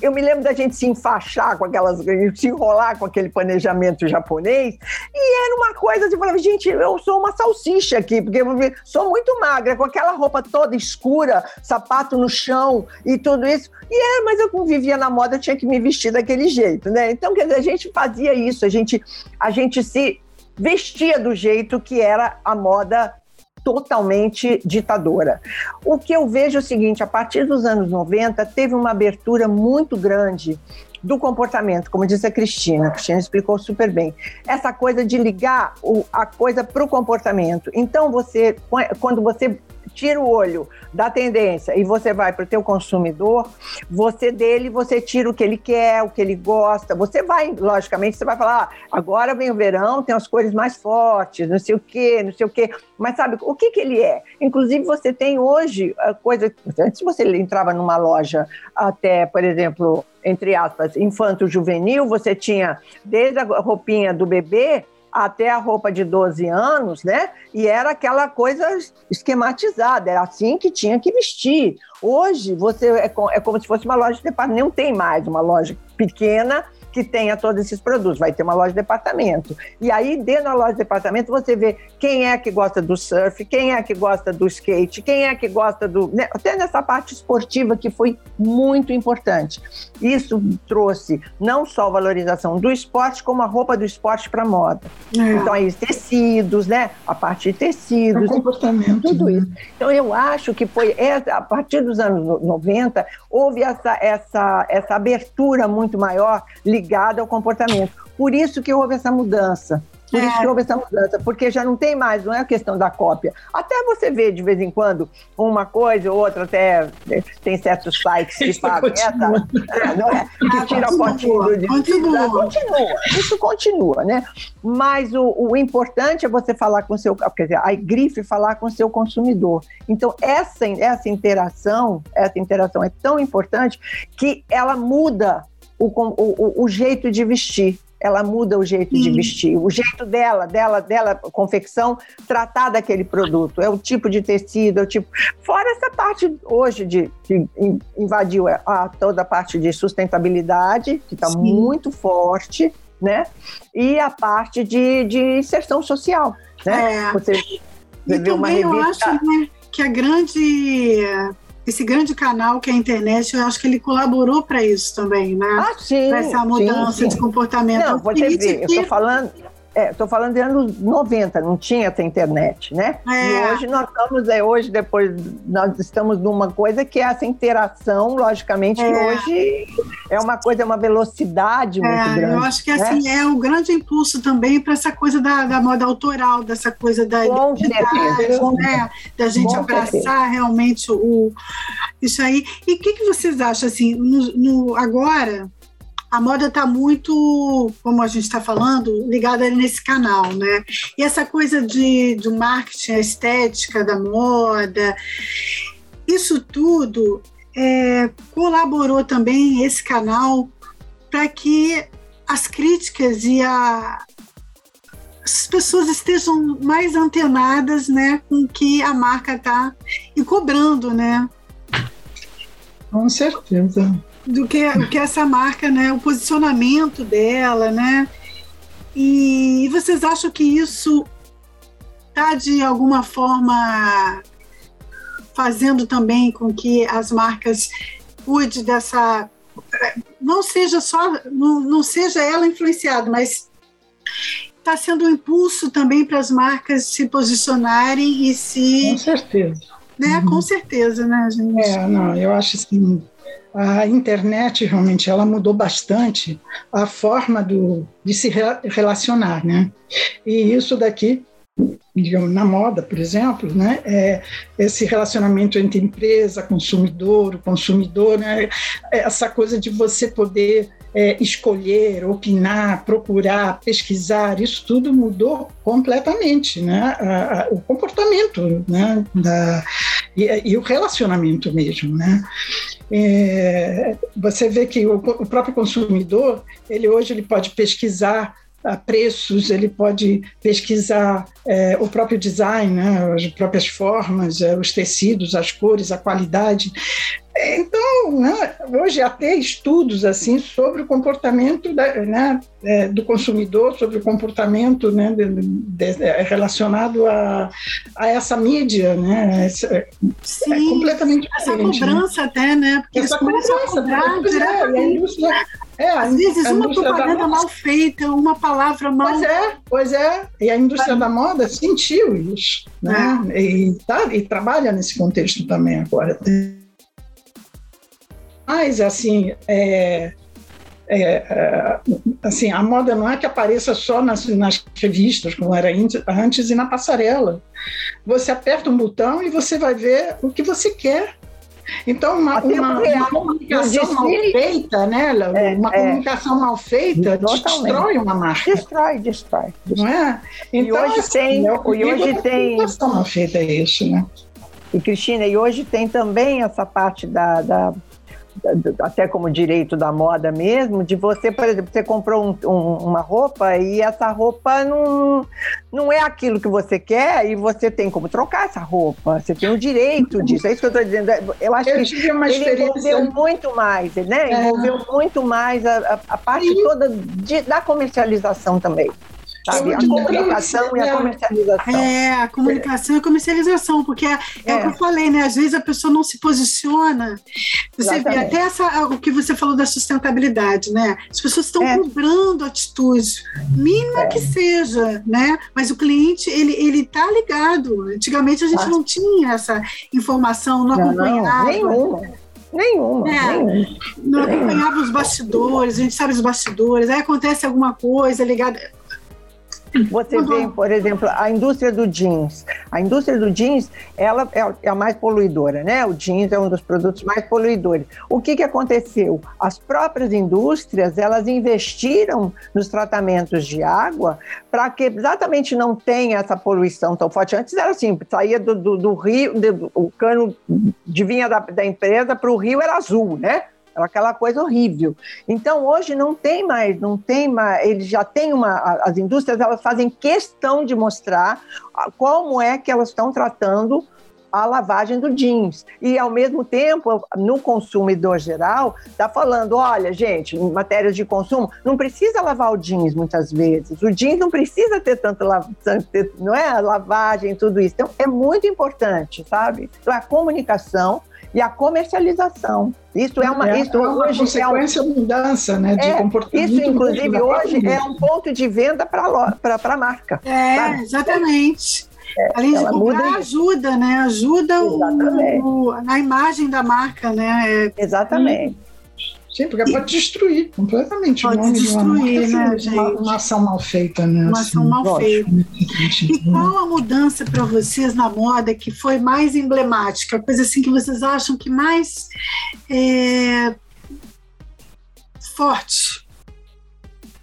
[SPEAKER 6] eu me lembro da gente se enfaixar com aquelas, se enrolar com aquele planejamento japonês, e era uma coisa de falar, gente, eu sou uma salsicha aqui, porque eu sou muito magra, com aquela roupa toda escura, sapato no chão e tudo isso. E é, mas eu como vivia na moda, tinha que me vestir daquele jeito, né? Então, quer dizer, a gente fazia isso, a gente, a gente se vestia do jeito que era a moda totalmente ditadora. O que eu vejo é o seguinte: a partir dos anos 90, teve uma abertura muito grande do comportamento, como disse a Cristina. A Cristina explicou super bem. Essa coisa de ligar o, a coisa para o comportamento. Então, você, quando você tira o olho da tendência e você vai para o teu consumidor, você dele, você tira o que ele quer, o que ele gosta. Você vai, logicamente, você vai falar, ah, agora vem o verão, tem as cores mais fortes, não sei o quê, não sei o quê. Mas sabe, o que, que ele é? Inclusive, você tem hoje a coisa... Antes você entrava numa loja até, por exemplo, entre aspas, infanto-juvenil, você tinha desde a roupinha do bebê até a roupa de 12 anos, né? E era aquela coisa esquematizada, era assim que tinha que vestir. Hoje, você é, é como se fosse uma loja de departamento, não tem mais uma loja pequena que tenha todos esses produtos. Vai ter uma loja de departamento. E aí, dentro da loja de departamento, você vê quem é que gosta do surf, quem é que gosta do skate, quem é que gosta do. Né? Até nessa parte esportiva que foi muito importante. Isso trouxe não só a valorização do esporte, como a roupa do esporte para moda. É. Então, aí, tecidos, né? A parte de tecidos.
[SPEAKER 7] O comportamento.
[SPEAKER 6] Tudo né? isso. Então, eu acho que foi a partir dos anos 90, houve essa, essa, essa abertura muito maior ligada ao comportamento. Por isso que houve essa mudança. Por é. isso que houve essa mudança, porque já não tem mais, não é a questão da cópia. Até você vê de vez em quando uma coisa ou outra, até tem certos sites que fazem essa, é, não é? Que ah, tira a fotinho do
[SPEAKER 5] continua.
[SPEAKER 6] continua, isso continua, né? Mas o, o importante é você falar com o seu, quer dizer, a grife falar com o seu consumidor. Então, essa, essa interação, essa interação é tão importante que ela muda o, o, o jeito de vestir ela muda o jeito Sim. de vestir, o jeito dela, dela, dela, confecção, tratar daquele produto. É o tipo de tecido, é o tipo. Fora essa parte hoje de que invadiu a, toda a parte de sustentabilidade, que está muito forte né? E a parte de, de inserção social, né?
[SPEAKER 5] É.
[SPEAKER 6] Você
[SPEAKER 5] E também eu acho né, que a grande. Esse grande canal que é a internet, eu acho que ele colaborou para isso também, né?
[SPEAKER 6] Ah, sim.
[SPEAKER 5] para essa
[SPEAKER 6] sim,
[SPEAKER 5] mudança
[SPEAKER 6] sim.
[SPEAKER 5] de comportamento.
[SPEAKER 6] Não, você
[SPEAKER 5] acredito
[SPEAKER 6] vê, eu estou falando. É, tô falando de anos 90, não tinha essa internet, né?
[SPEAKER 5] É.
[SPEAKER 6] E hoje nós estamos, é, hoje, depois, nós estamos numa coisa que é essa interação, logicamente, que
[SPEAKER 5] É.
[SPEAKER 6] hoje é uma coisa, é uma velocidade muito
[SPEAKER 5] É,
[SPEAKER 6] grande.
[SPEAKER 5] eu acho que
[SPEAKER 6] né?
[SPEAKER 5] assim é o grande impulso também para essa coisa da, da moda autoral, dessa coisa da
[SPEAKER 6] Com
[SPEAKER 5] identidade, né? Da gente
[SPEAKER 6] Com
[SPEAKER 5] abraçar
[SPEAKER 6] certeza.
[SPEAKER 5] realmente o isso aí. E o que, que vocês acham assim? No, no- agora a moda está muito, como a gente está falando, ligada nesse canal, né? E essa coisa de, do marketing, a estética da moda, isso tudo é, colaborou também esse canal para que as críticas e a, as pessoas estejam mais antenadas, né, com que a marca está e cobrando, né,
[SPEAKER 7] Com certeza.
[SPEAKER 5] Do que, o que essa marca, né, o posicionamento dela, né, e vocês acham que isso está de alguma forma fazendo também com que as marcas cuide dessa não seja só não, não seja ela influenciada, mas está sendo um impulso também para as marcas se posicionarem e se,
[SPEAKER 7] Com certeza.
[SPEAKER 5] né, com certeza, né, gente?
[SPEAKER 7] É, não, eu acho assim, a internet realmente ela mudou bastante a forma do, de se re- relacionar, né? E isso daqui, digamos, na moda, por exemplo, né? É esse relacionamento entre empresa, consumidor, o consumidor, né? Essa coisa de você poder é, escolher, opinar, procurar, pesquisar, isso tudo mudou completamente, né? A- a- o comportamento, né? Da, e, e o relacionamento mesmo, né? É, você vê que o, o próprio consumidor, ele hoje ele pode pesquisar preços, ele pode pesquisar é, o próprio design, né, as próprias formas, é, os tecidos, as cores, a qualidade. Então, né, hoje até estudos assim sobre o comportamento da, né, é, do consumidor, sobre o comportamento né, de, de, é, relacionado a, a essa mídia, né, essa- é
[SPEAKER 5] Sim,
[SPEAKER 7] completamente
[SPEAKER 5] essa
[SPEAKER 7] né?
[SPEAKER 5] cobrança até, né? Porque eles
[SPEAKER 7] Essa
[SPEAKER 5] começam a
[SPEAKER 7] cobrança,
[SPEAKER 5] cobrar
[SPEAKER 7] é, é,
[SPEAKER 5] Às vezes uma propaganda mal feita, uma palavra mal
[SPEAKER 7] Pois é, pois é. E a indústria da moda sentiu isso, né? E, tá, e trabalha nesse contexto também agora. Mas, assim, é, é, é, assim, a moda não é que apareça só nas, nas revistas, como era antes, e na passarela. Você aperta um botão e você vai ver o que você quer. Então, uma,
[SPEAKER 6] A tempo
[SPEAKER 7] uma- uma comunicação mal feita, né?
[SPEAKER 6] É,
[SPEAKER 7] uma
[SPEAKER 6] é.
[SPEAKER 7] comunicação mal feita
[SPEAKER 6] Totalmente.
[SPEAKER 7] destrói uma marca
[SPEAKER 6] Destrói, destrói.
[SPEAKER 7] não é?
[SPEAKER 6] E hoje tem-
[SPEAKER 7] é o
[SPEAKER 6] e hoje tem-
[SPEAKER 7] comunicação mal feita isso, né?
[SPEAKER 6] E, Cristina, e hoje tem também essa parte da- da- até como direito da moda mesmo, de você, por exemplo, você comprou um- um- uma roupa e essa roupa não, não é aquilo que você quer e você tem como trocar essa roupa. Você tem o direito disso. É isso que eu estou dizendo. Eu acho
[SPEAKER 7] Eu
[SPEAKER 6] que ele envolveu muito mais, né?
[SPEAKER 7] É.
[SPEAKER 6] Envolveu muito mais a, a- a parte toda de- da comercialização também. Sabe? A
[SPEAKER 7] muito
[SPEAKER 6] comunicação e a
[SPEAKER 7] é.
[SPEAKER 6] comercialização.
[SPEAKER 5] É, a comunicação e a comercialização, porque é, é o
[SPEAKER 6] É.
[SPEAKER 5] que eu falei, né? Às vezes a pessoa não se posiciona. Você vê até essa, o que você falou da sustentabilidade, né? As pessoas estão
[SPEAKER 6] É.
[SPEAKER 5] cobrando atitudes, mínima que seja, né? Mas o cliente, ele, ele tá ligado. Antigamente a gente não tinha essa informação, não,
[SPEAKER 6] Não, não,
[SPEAKER 5] acompanhava.
[SPEAKER 6] nenhuma. Nenhuma,
[SPEAKER 5] É.
[SPEAKER 6] nenhuma.
[SPEAKER 5] não acompanhava os bastidores, a gente sabe os bastidores, aí acontece alguma coisa ligada.
[SPEAKER 6] Você
[SPEAKER 5] Uhum.
[SPEAKER 6] vê, por exemplo, a indústria do jeans. A indústria do jeans, ela é- é a mais poluidora, né? O jeans é um dos produtos mais poluidores. O que, que aconteceu? As próprias indústrias, elas investiram nos tratamentos de água para que exatamente não tenha essa poluição tão forte. Antes era assim, saía do, do- do rio, do- o cano de vinha da, da empresa para o rio era azul, né? Aquela coisa horrível. Então hoje não tem mais, não tem mais, eles já têm uma, as indústrias elas fazem questão de mostrar como é que elas estão tratando a lavagem do jeans. E, ao mesmo tempo, no consumidor geral, está falando: olha, gente, em matérias de consumo, não precisa lavar o jeans muitas vezes. O jeans não precisa ter tanto, não é? Lavagem, tudo isso. Então, é muito importante, sabe? Então, a comunicação e a comercialização. Isso é uma,
[SPEAKER 7] é,
[SPEAKER 6] isso
[SPEAKER 7] é uma
[SPEAKER 6] hoje
[SPEAKER 7] consequência
[SPEAKER 6] é um,
[SPEAKER 7] mudança, né, de
[SPEAKER 6] é,
[SPEAKER 7] comportamento.
[SPEAKER 6] Isso, inclusive, hoje é um ponto de venda para a marca.
[SPEAKER 5] É, sabe? exatamente. É, Além de comprar, ajuda, né? Ajuda o, o, na imagem da marca, né?
[SPEAKER 6] É, Exatamente.
[SPEAKER 7] Sim, porque pode destruir completamente
[SPEAKER 5] pode
[SPEAKER 7] o nome
[SPEAKER 5] destruir,
[SPEAKER 7] de uma,
[SPEAKER 5] né, gente?
[SPEAKER 7] Uma, uma, ação mal feita, né?
[SPEAKER 5] Uma ação mal
[SPEAKER 7] lógico.
[SPEAKER 5] feita. E qual a mudança para vocês na moda que foi mais emblemática? Coisa assim que vocês acham que mais é, forte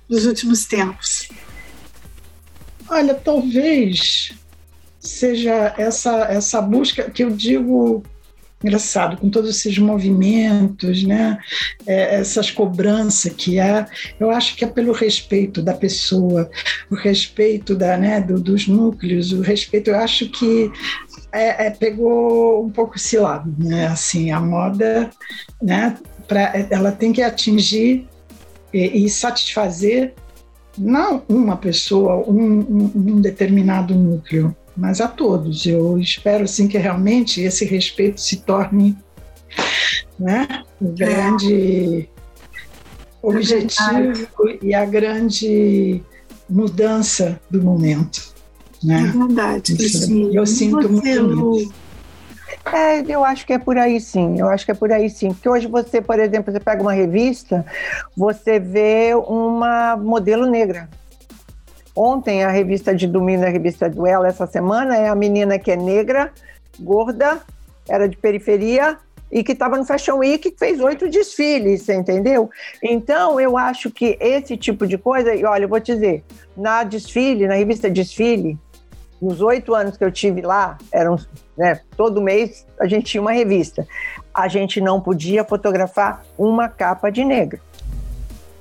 [SPEAKER 5] dos últimos tempos?
[SPEAKER 7] Olha, talvez seja essa, essa busca que eu digo engraçado, com todos esses movimentos, né? É, essas cobranças que há, eu acho que é pelo respeito da pessoa, o respeito da, né, do, dos núcleos, o respeito, eu acho que é, é, pegou um pouco esse lado, né? Assim, a moda, né? Pra, ela tem que atingir e, e satisfazer não uma pessoa, um, um, um determinado núcleo, mas a todos. Eu espero assim que realmente esse respeito se torne né, o grande objetivo e a grande mudança do momento. Né?
[SPEAKER 5] É verdade, Cristina.
[SPEAKER 7] Eu sinto
[SPEAKER 5] você,
[SPEAKER 7] muito
[SPEAKER 6] É, eu acho que é por aí sim, eu acho que é por aí sim. Porque hoje você, por exemplo, você pega uma revista, você vê uma modelo negra. Ontem, a revista de domingo, a revista Duelo, essa semana, é a menina que é negra, gorda, era de periferia e que estava no Fashion Week que fez oito desfiles, você entendeu? Então, eu acho que esse tipo de coisa, e olha, eu vou te dizer, na desfile, na revista Desfile, nos oito anos que eu tive lá, eram, né, todo mês a gente tinha uma revista. A gente não podia fotografar uma capa de negro.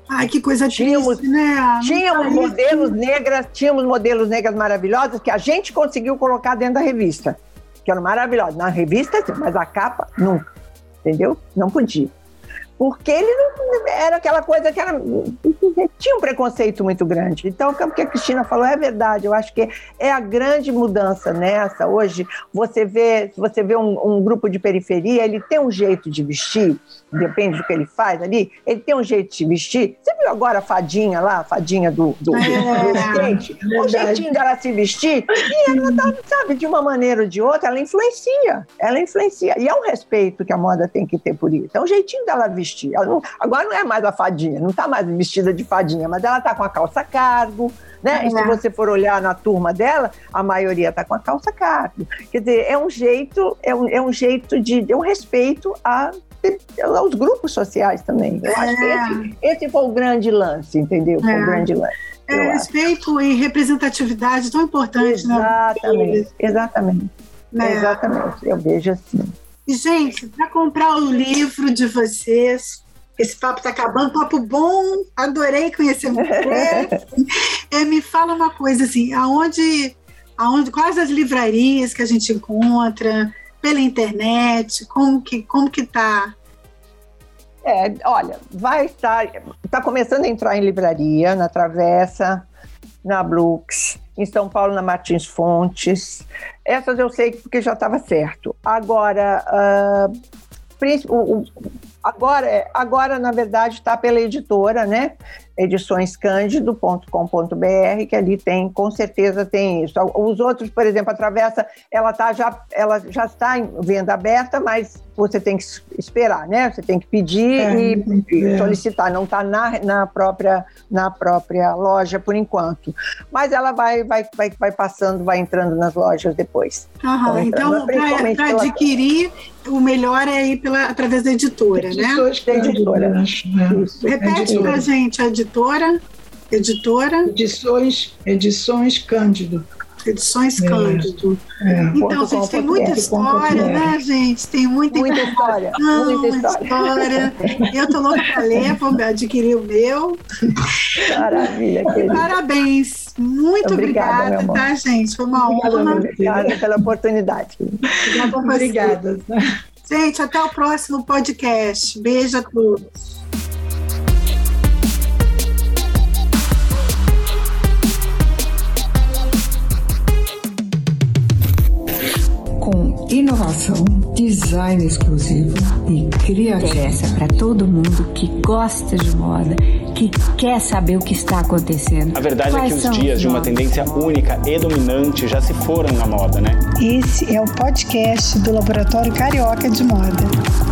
[SPEAKER 5] Ai, que coisa
[SPEAKER 6] tínhamos,
[SPEAKER 5] triste, né?
[SPEAKER 6] Tínhamos modelos negras, tínhamos modelos negras maravilhosas que a gente conseguiu colocar dentro da revista, que eram maravilhosas. Na revista, mas a capa, nunca. Entendeu? Não podia porque ele não era aquela coisa que era, tinha um preconceito muito grande. Então, o que a Cristina falou é verdade. Eu acho que é a grande mudança nessa. Hoje, você vê, você vê um, um grupo de periferia, ele tem um jeito de vestir, depende do que ele faz ali, ele tem um jeito de vestir. Você viu agora a fadinha lá, a fadinha do, do, é, skate? É o jeitinho dela se vestir, e ela tá, sabe, de uma maneira ou de outra, ela influencia. Ela influencia. E é um respeito que a moda tem que ter por isso. É o jeitinho dela vestir vestir. Não, agora não é mais a fadinha, não está mais vestida de fadinha, mas ela está com a calça cargo, né? É. E se é. você for olhar na turma dela, a maioria está com a calça cargo. Quer dizer, é um jeito, é um, é um jeito de, é um respeito a aos grupos sociais também. Eu é. acho que esse, esse, foi o grande lance, entendeu? Foi o é. grande lance.
[SPEAKER 5] É, respeito e representatividade tão importante,
[SPEAKER 6] exatamente, né? Exatamente, né? exatamente. Eu vejo assim.
[SPEAKER 5] E, gente, para comprar o livro de vocês, esse papo está acabando, papo bom, adorei conhecer você. é, me fala uma coisa assim, aonde, aonde, quais as livrarias que a gente encontra, pela internet, como que como que tá?
[SPEAKER 6] É, olha, vai estar, está começando a entrar em livraria, na Travessa, na Brooks, em São Paulo, na Martins Fontes. Essas eu sei porque já estava certo. Agora, uh, agora, agora, na verdade, está pela editora, né? ediçõescândido.com.br, que ali tem, com certeza tem isso. Os outros, por exemplo, a Travessa, ela, tá já, ela já está em venda aberta, mas você tem que esperar, né? Você tem que pedir é, e, e solicitar, não está na, na, própria, na própria loja por enquanto. Mas ela vai, vai, vai, vai passando, vai entrando nas lojas depois.
[SPEAKER 5] Uhum, então, para adquirir, o melhor é ir pela, através da editora, né?
[SPEAKER 6] Da editora. Né?
[SPEAKER 5] Repete para a gente a editora. Editora.
[SPEAKER 7] Edições, Edições Cândido.
[SPEAKER 5] Edições é. Cândido. É. Então, gente, tem muita história, né, gente? Tem muita,
[SPEAKER 6] muita história. Muita
[SPEAKER 5] história. Eu tô louca para ler, vou adquirir o meu.
[SPEAKER 6] Maravilha,
[SPEAKER 5] querida. Parabéns. Muito obrigada, obrigada tá, gente? Foi uma
[SPEAKER 6] obrigada,
[SPEAKER 5] honra.
[SPEAKER 6] Obrigada pela oportunidade.
[SPEAKER 7] Obrigada, obrigada.
[SPEAKER 5] Gente, até o próximo podcast. Beijo a todos.
[SPEAKER 1] Inovação, design exclusivo e criatividade.
[SPEAKER 2] Interessa para todo mundo que gosta de moda, que quer saber o que está acontecendo.
[SPEAKER 3] A verdade Quais é que os dias de uma tendência única e dominante já se foram na moda, né?
[SPEAKER 4] Esse é o podcast do Laboratório Carioca de Moda.